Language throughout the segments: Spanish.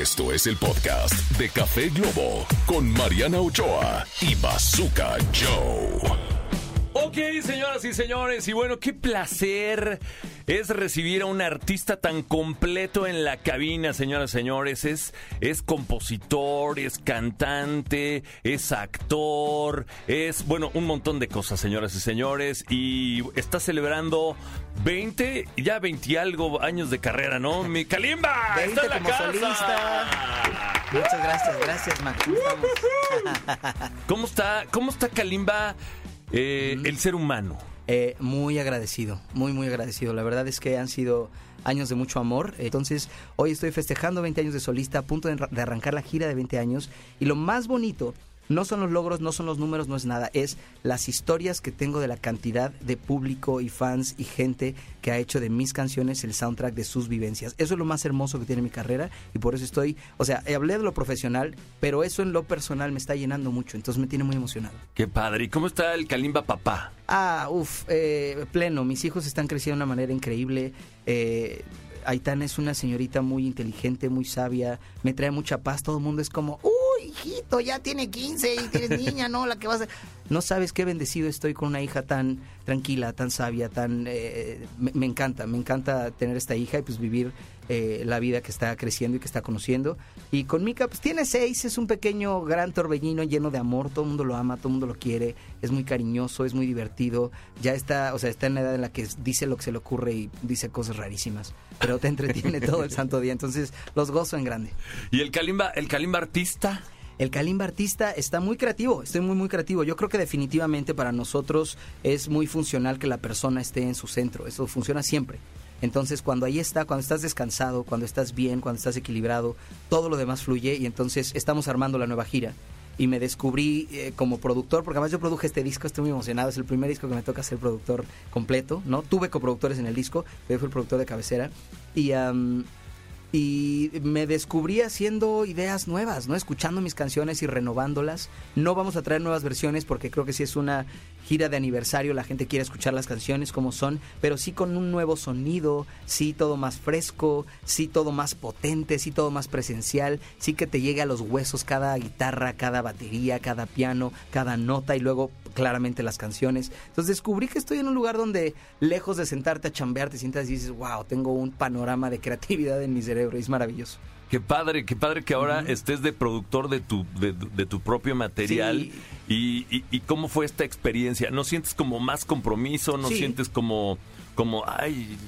Esto es el podcast de Café Globo con Mariana Ochoa y Bazooka Joe. Ok, señoras y señores, y bueno, qué placer es recibir a un artista tan completo en la cabina, señoras y señores. Es, es compositor, es cantante, es actor, es, bueno, un montón de cosas, señoras y señores. Y está celebrando 20, ya 20 y algo años de carrera, ¿no? Mi Kalimba, 20 está en la como casa. solista. Muchas gracias, gracias, Mac. ¿Cómo está, cómo está Kalimba, eh, el ser humano? Eh, muy agradecido, muy, muy agradecido. La verdad es que han sido años de mucho amor. Entonces, hoy estoy festejando 20 años de solista, a punto de, de arrancar la gira de 20 años. Y lo más bonito no son los logros, no son los números, no es nada. Es las historias que tengo de la cantidad de público y fans y gente que ha hecho de mis canciones el soundtrack de sus vivencias. Eso es lo más hermoso que tiene mi carrera y por eso estoy, o sea, hablé de lo profesional, pero eso en lo personal me está llenando mucho, entonces me tiene muy emocionado. Qué padre. ¿Y cómo está el Kalimba papá? Ah, uff, eh, pleno. Mis hijos están creciendo de una manera increíble. Eh, Aitana es una señorita muy inteligente, muy sabia. Me trae mucha paz. Todo el mundo es como, hijito, ya tiene 15 y tienes niña, ¿no? La que vas a... No sabes qué bendecido estoy con una hija tan tranquila, tan sabia, tan... eh, me, me encanta, me encanta tener esta hija y pues vivir eh, la vida que está creciendo y que está conociendo. Y con Mika, pues tiene seis, es un pequeño gran torbellino lleno de amor, todo el mundo lo ama, todo el mundo lo quiere, es muy cariñoso, es muy divertido, ya está, o sea, está en la edad en la que dice lo que se le ocurre y dice cosas rarísimas, pero te entretiene todo el santo día, entonces los gozo en grande. ¿Y el Kalimba, el Kalimba artista? El Kalimba artista está muy creativo, estoy muy muy creativo. Yo creo que definitivamente para nosotros es muy funcional que la persona esté en su centro, eso funciona siempre. Entonces cuando ahí está, cuando estás descansado, cuando estás bien, cuando estás equilibrado, todo lo demás fluye y entonces estamos armando la nueva gira. Y me descubrí eh, como productor, porque además yo produje este disco, estoy muy emocionado, es el primer disco que me toca ser productor completo, ¿no? Tuve coproductores en el disco, yo fui el productor de cabecera. Y y me descubrí haciendo ideas nuevas, ¿no? Escuchando mis canciones y renovándolas. No vamos a traer nuevas versiones porque creo que si es una gira de aniversario, la gente quiere escuchar las canciones como son, pero sí con un nuevo sonido, sí todo más fresco, sí todo más potente, sí todo más presencial, sí que te llegue a los huesos cada guitarra, cada batería, cada piano, cada nota y luego claramente las canciones. Entonces descubrí que estoy en un lugar donde lejos de sentarte a chambear, te sientas y dices, wow, tengo un panorama de creatividad en mi cerebro, y es maravilloso. Qué padre, qué padre que ahora estés de productor de tu, de, de tu propio material. Sí. Y, y- y cómo fue esta experiencia? ¿No sientes como más compromiso? ¿No Sí. sientes como, como, ay,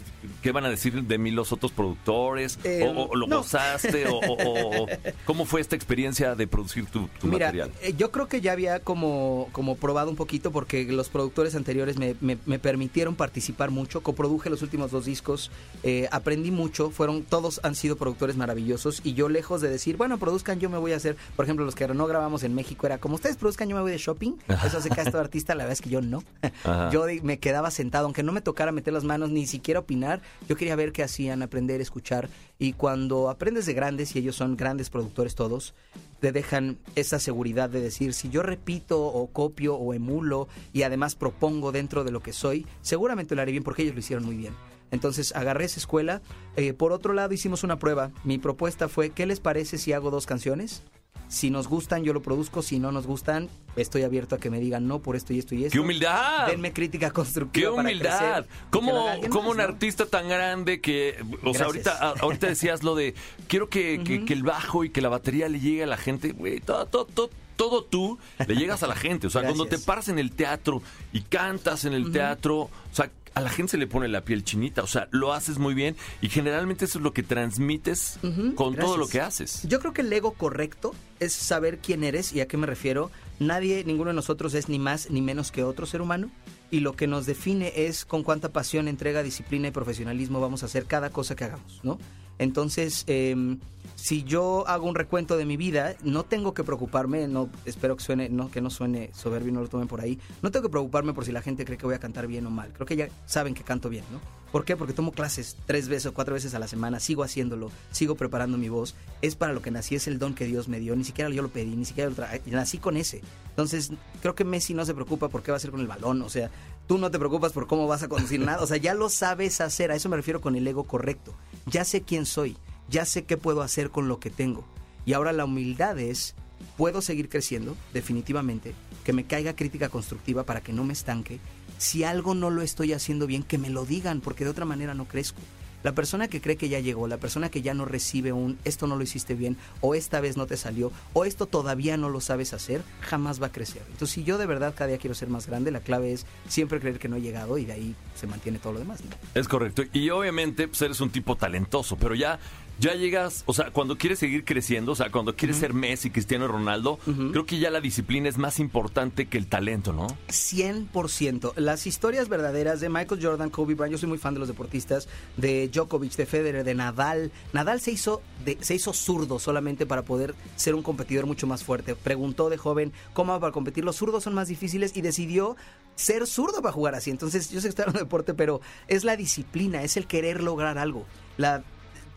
¿qué van a decir de mí los otros productores? Eh, o, o lo no. gozaste? O, ¿Cómo fue esta experiencia de producir tu, tu Mira, material? eh, yo creo que ya había como, como probado un poquito porque los productores anteriores me, me- me permitieron participar mucho. Coproduje los últimos dos discos, eh, aprendí mucho, fueron todos han sido productores maravillosos y yo lejos de decir, bueno, produzcan, yo me voy a hacer, por ejemplo, los que no grabamos en México era como ustedes produzcan, yo me voy de shopping. Eso hace cada artista, la verdad es que yo no. Ajá. Yo me quedaba sentado, aunque no me tocara meter las manos ni siquiera opinar, yo quería ver qué hacían, aprender, escuchar. Y cuando aprendes de grandes, y ellos son grandes productores todos, te dejan esa seguridad de decir, si yo repito o copio o emulo y además propongo dentro de lo que soy, seguramente lo haré bien porque ellos lo hicieron muy bien. Entonces agarré esa escuela. Eh, por otro lado, hicimos una prueba. Mi propuesta fue, ¿qué les parece si hago dos canciones? Si nos gustan, yo lo produzco. Si no nos gustan, estoy abierto a que me digan no por esto y esto y esto. ¡Qué humildad! Denme crítica constructiva. ¡Qué humildad! ¿Cómo, cómo un artista tan grande que... O sea, ahorita, ahorita decías lo de, quiero que, que- que el bajo y que la batería le llegue a la gente. Güey, todo, todo, todo, todo tú le llegas a la gente. O sea, cuando te paras en el teatro y cantas en el teatro, o sea, a la gente se le pone la piel chinita. O sea, lo haces muy bien y generalmente eso es lo que transmites con todo lo que haces. Yo creo que el ego correcto es saber quién eres y a qué me refiero. Nadie, ninguno de nosotros es ni más ni menos que otro ser humano. Y lo que nos define es con cuánta pasión, entrega, disciplina y profesionalismo vamos a hacer cada cosa que hagamos, ¿no? Entonces, em, si yo hago un recuento de mi vida, no tengo que preocuparme, no espero que suene, no, que no suene soberbio, no lo tomen por ahí. No tengo que preocuparme por si la gente cree que voy a cantar bien o mal. Creo que ya saben que canto bien, ¿no? ¿Por qué? Porque tomo clases tres veces o cuatro veces a la semana, sigo haciéndolo, sigo preparando mi voz. Es para lo que nací, es el don que Dios me dio. Ni siquiera yo lo pedí, ni siquiera lo tra- nací con ese. Entonces, creo que Messi no se preocupa por qué va a hacer con el balón. O sea, tú no te preocupas por cómo vas a conducir nada. O sea, ya lo sabes hacer. A eso me refiero con el ego correcto. Ya sé quién soy. ya sé qué puedo hacer con lo que tengo. Y ahora la humildad es, puedo seguir creciendo, definitivamente, que me caiga crítica constructiva para que no me estanque. Si algo no lo estoy haciendo bien, que me lo digan, porque de otra manera no crezco. La persona que cree que ya llegó, la persona que ya no recibe un esto no lo hiciste bien, o esta vez no te salió, o esto todavía no lo sabes hacer, jamás va a crecer. Entonces, si yo de verdad cada día quiero ser más grande, la clave es siempre creer que no he llegado y de ahí se mantiene todo lo demás. Es correcto. Y obviamente pues, eres un tipo talentoso, pero ya ya llegas, o sea, cuando quieres seguir creciendo, o sea, cuando quieres ser Messi, Cristiano Ronaldo, creo que ya la disciplina es más importante que el talento, ¿no? 100%. Las historias verdaderas de Michael Jordan, Kobe Bryant, yo soy muy fan de los deportistas, de Djokovic, de Federer, de Nadal. Nadal se hizo, de, se hizo zurdo solamente para poder ser un competidor mucho más fuerte. Preguntó de joven cómo para competir. Los zurdos son más difíciles y decidió ser zurdo para jugar así. Entonces, yo sé que está en un deporte, pero es la disciplina, es el querer lograr algo. La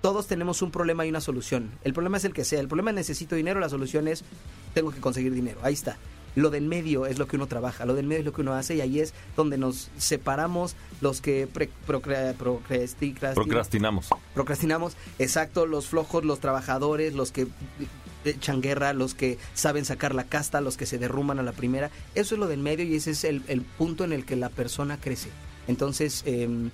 todos tenemos un problema y una solución. El problema es el que sea. El problema es necesito dinero, la solución es tengo que conseguir dinero. Ahí está. Lo del medio es lo que uno trabaja, lo del medio es lo que uno hace y ahí es donde nos separamos los que procrastinamos. Procrastinamos, exacto, los flojos, los trabajadores, los que echan guerra, los que saben sacar la casta, los que se derrumban a la primera. Eso es lo del medio y ese es el, punto en el que la persona crece. Entonces, em,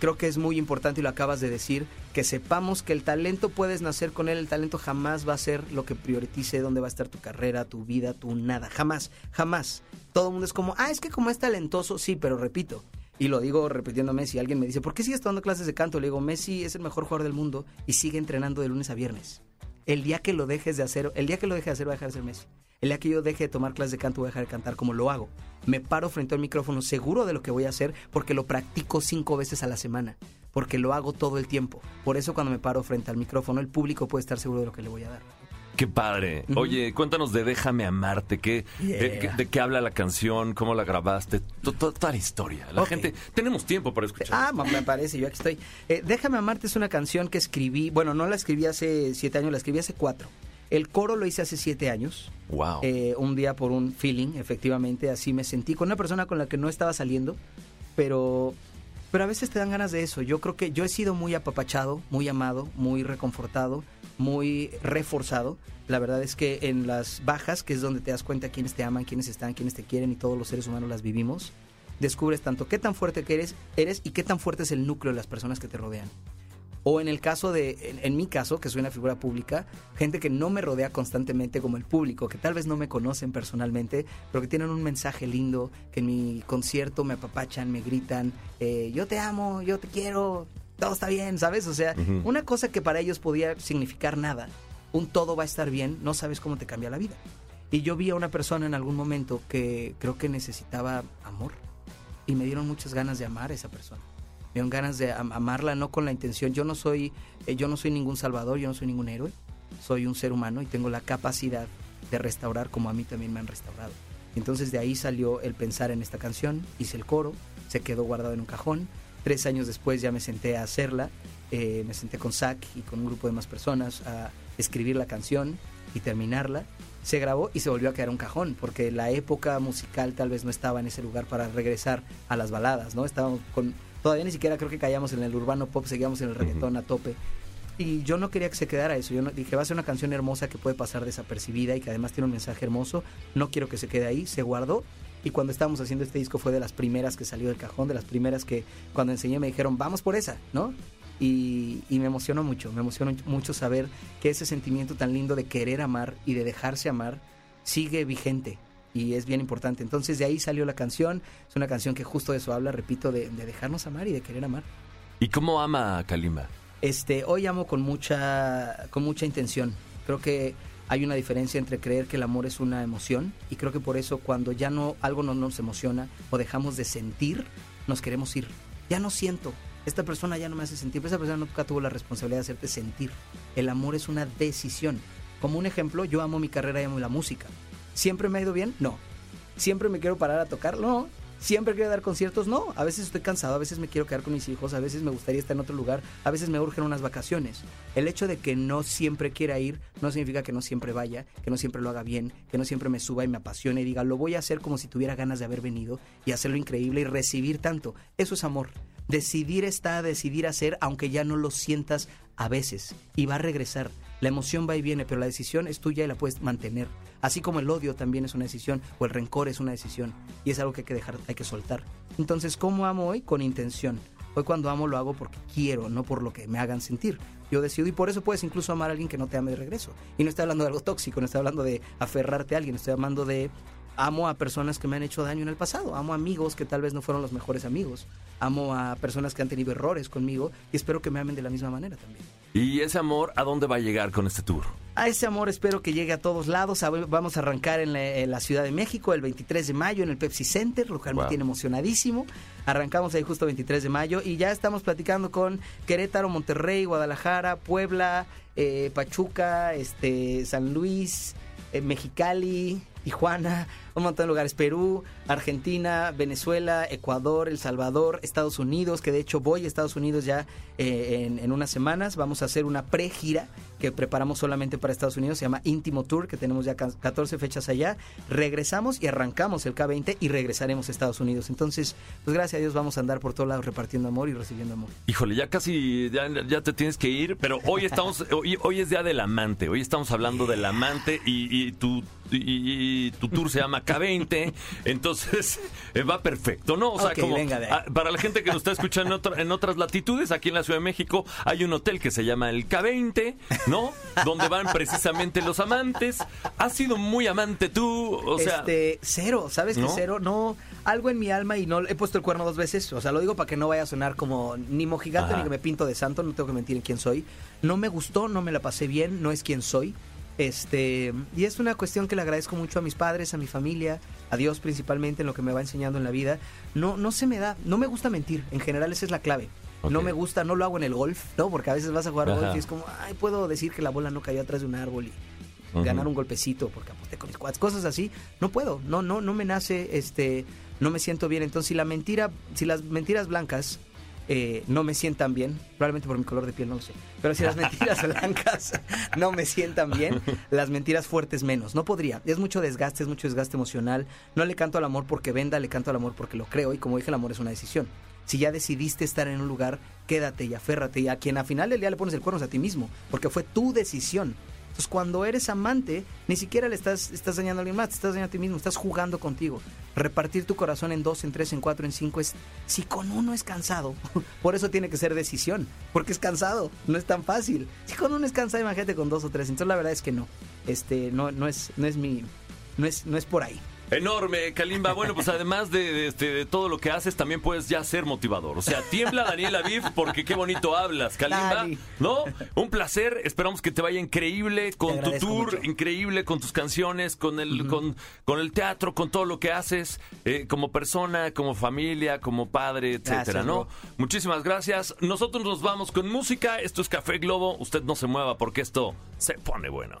creo que es muy importante y lo acabas de decir, que sepamos que el talento puedes nacer con él, el talento jamás va a ser lo que priorice dónde va a estar tu carrera, tu vida, tu nada, jamás, jamás. Todo el mundo es como, ah, es que como es talentoso, sí, pero repito, y lo digo repitiéndome, si alguien me dice, ¿por qué sigues tomando clases de canto? Le digo, Messi es el mejor jugador del mundo y sigue entrenando de lunes a viernes. El día que lo dejes de hacer, el día que lo deje de hacer va a dejar de ser Messi. El día que yo deje de tomar clases de canto voy a dejar de cantar como lo hago. Me paro frente al micrófono seguro de lo que voy a hacer porque lo practico cinco veces a la semana. Porque lo hago todo el tiempo. Por eso cuando me paro frente al micrófono el público puede estar seguro de lo que le voy a dar. Qué padre. Oye, cuéntanos de Déjame amarte, ¿qué, de, qué habla la canción, cómo la grabaste, toda la historia. La gente, tenemos tiempo para escuchar. Ah, me parece, yo aquí estoy. Eh, Déjame amarte es una canción que escribí, bueno, no la escribí hace siete años, la escribí hace cuatro. El coro lo hice hace siete años. Wow. Eh, un día por un feeling, efectivamente, así me sentí con una persona con la que no estaba saliendo, pero, pero a veces te dan ganas de eso. Yo creo que yo he sido muy apapachado, muy amado, muy reconfortado, muy reforzado. La verdad es que en las bajas, que es donde te das cuenta quiénes te aman, quiénes están, quiénes te quieren y todos los seres humanos las vivimos, descubres tanto qué tan fuerte que eres, eres y qué tan fuerte es el núcleo de las personas que te rodean. O en el caso de, en, mi caso, que soy una figura pública, gente que no me rodea constantemente como el público, que tal vez no me conocen personalmente, pero que tienen un mensaje lindo, que en mi concierto me apapachan, me gritan, eh, yo te amo, yo te quiero, todo está bien, ¿sabes? O sea, una cosa que para ellos podía significar nada, un todo va a estar bien, no sabes cómo te cambia la vida. Y yo vi a una persona en algún momento que creo que necesitaba amor y me dieron muchas ganas de amar a esa persona ganas de amarla no con la intención. Yo no soy eh, yo no soy ningún salvador yo no soy ningún héroe. Soy un ser humano y tengo la capacidad de restaurar como a mí también me han restaurado. Entonces de ahí salió el pensar en esta canción hice el coro se quedó guardado en un cajón. Tres años después ya me senté a hacerla eh, me senté con Zach y con un grupo de más personas a escribir la canción y terminarla. Se grabó y se volvió a quedar un cajón, porque la época musical tal vez no estaba en ese lugar para regresar a las baladas, ¿no? Estábamos con todavía ni siquiera creo que caíamos en el urbano pop, seguíamos en el reggaetón a tope. Y yo no quería que se quedara eso. Yo dije, va a ser una canción hermosa que puede pasar desapercibida y que además tiene un mensaje hermoso. No quiero que se quede ahí. Se guardó. Y cuando estábamos haciendo este disco fue de las primeras que salió del cajón, de las primeras que cuando enseñé me dijeron, vamos por esa, ¿no? Y, y, me emocionó mucho, me emocionó mucho saber que ese sentimiento tan lindo de querer amar y de dejarse amar sigue vigente y es bien importante. Entonces de ahí salió la canción, es una canción que justo de eso habla, repito, de, dejarnos amar y de querer amar. ¿Y cómo ama a Kalimba? Este, hoy amo con mucha, con mucha intención. Creo que hay una diferencia entre creer que el amor es una emoción y creo que por eso cuando ya no algo no nos emociona o dejamos de sentir, nos queremos ir. Ya no siento. Esta persona ya no me hace sentir, pero esa persona nunca tuvo la responsabilidad de hacerte sentir. El amor es una decisión. Como un ejemplo, yo amo mi carrera y amo la música. ¿Siempre me ha ido bien? No. ¿Siempre me quiero parar a tocar? No. ¿Siempre quiero dar conciertos? No. A veces estoy cansado, a veces me quiero quedar con mis hijos, a veces me gustaría estar en otro lugar, a veces me urgen unas vacaciones. El hecho de que no siempre quiera ir no significa que no siempre vaya, que no siempre lo haga bien, que no siempre me suba y me apasione y diga, lo voy a hacer como si tuviera ganas de haber venido y hacerlo increíble y recibir tanto. Eso es amor. Decidir está, decidir hacer, aunque ya no lo sientas a veces y va a regresar. La emoción va y viene, pero la decisión es tuya y la puedes mantener. Así como el odio también es una decisión o el rencor es una decisión y es algo que hay que dejar, hay que soltar. Entonces, ¿cómo amo hoy? Con intención. Hoy cuando amo lo hago porque quiero, no por lo que me hagan sentir. Yo decido y por eso puedes incluso amar a alguien que no te ame de regreso. Y no estoy hablando de algo tóxico, no estoy hablando de aferrarte a alguien, estoy hablando de amo a personas que me han hecho daño en el pasado, amo a amigos que tal vez no fueron los mejores amigos, amo a personas que han tenido errores conmigo y espero que me amen de la misma manera también. ¿Y ese amor a dónde va a llegar con este tour? A ese amor espero que llegue a todos lados. Vamos a arrancar en la, Ciudad de México el 23 de mayo en el Pepsi Center, lo cual me tiene emocionadísimo. Arrancamos ahí justo el 23 de mayo y ya estamos platicando con Querétaro, Monterrey, Guadalajara, Puebla, eh, Pachuca, este, San Luis, eh, Mexicali, Tijuana, un montón de lugares, Perú, Argentina, Venezuela, Ecuador, El Salvador, Estados Unidos, que de hecho voy a Estados Unidos ya eh, en, unas semanas, vamos a hacer una pre-gira que preparamos solamente para Estados Unidos, se llama Íntimo Tour, que tenemos ya 14 fechas allá, regresamos y arrancamos el K20 y regresaremos a Estados Unidos. Entonces, pues gracias a Dios vamos a andar por todos lados repartiendo amor y recibiendo amor. Híjole, ya casi, ya, te tienes que ir, pero hoy estamos, hoy, es día del amante, hoy estamos hablando del amante y, y tu y, tu tour se llama K20, entonces eh, va perfecto, ¿no? O sea, como ah, para la gente que nos está escuchando en, otras latitudes, aquí en la Ciudad de México hay un hotel que se llama el K20, ¿no? Donde van precisamente los amantes. ¿Has sido muy amante tú? O sea, este, cero, ¿sabes qué cero? No, algo en mi alma y no he puesto el cuerno dos veces, o sea, lo digo para que no vaya a sonar como ni mojigante ni que me pinto de santo, no tengo que mentir en quién soy. No me gustó, no me la pasé bien, no es quien soy. Este, y es una cuestión que le agradezco mucho a mis padres, a mi familia, a Dios principalmente en lo que me va enseñando en la vida. No, no se me da, no me gusta mentir, en general esa es la clave. No me gusta, no lo hago en el golf, ¿no? Porque a veces vas a jugar golf y es como, ay, puedo decir que la bola no cayó atrás de un árbol y ganar un golpecito porque aposté con mis cuads, cosas así. No puedo, no, no, no me nace, este, no me siento bien. Entonces, si la mentira, si las mentiras blancas eh, no me sientan bien, probablemente por mi color de piel, no lo sé, pero si las mentiras blancas no me sientan bien, las mentiras fuertes menos, no podría, es mucho desgaste, es mucho desgaste emocional, no le canto al amor porque venda, le canto al amor porque lo creo. Y como dije, el amor es una decisión. Si ya decidiste estar en un lugar, quédate y aférrate. Y a quien al final del día le pones el cuerno es a ti mismo, porque fue tu decisión. Entonces, cuando eres amante, ni siquiera le estás, estás dañando a alguien más, te estás dañando a ti mismo, estás jugando contigo. Repartir tu corazón en dos, en tres, en cuatro, en cinco es. Si con uno es cansado, por eso tiene que ser decisión, porque es cansado, no es tan fácil. Si con uno es cansado, imagínate con dos o tres. Entonces, la verdad es que no. Este, no, no es, no es mi. No es, no es por ahí. Enorme, Kalimba. Bueno, pues además de, este, de, todo lo que haces, también puedes ya ser motivador. O sea, tiembla Daniel Aviv porque qué bonito hablas, Kalimba. ¿No? Un placer. Esperamos que te vaya increíble con tu tour, increíble con tus canciones, con el, con, con, el teatro, con todo lo que haces, eh, como persona, como familia, como padre, etcétera, ¿no? Muchísimas gracias. Nosotros nos vamos con música. Esto es Café Globo. Usted no se mueva porque esto se pone bueno.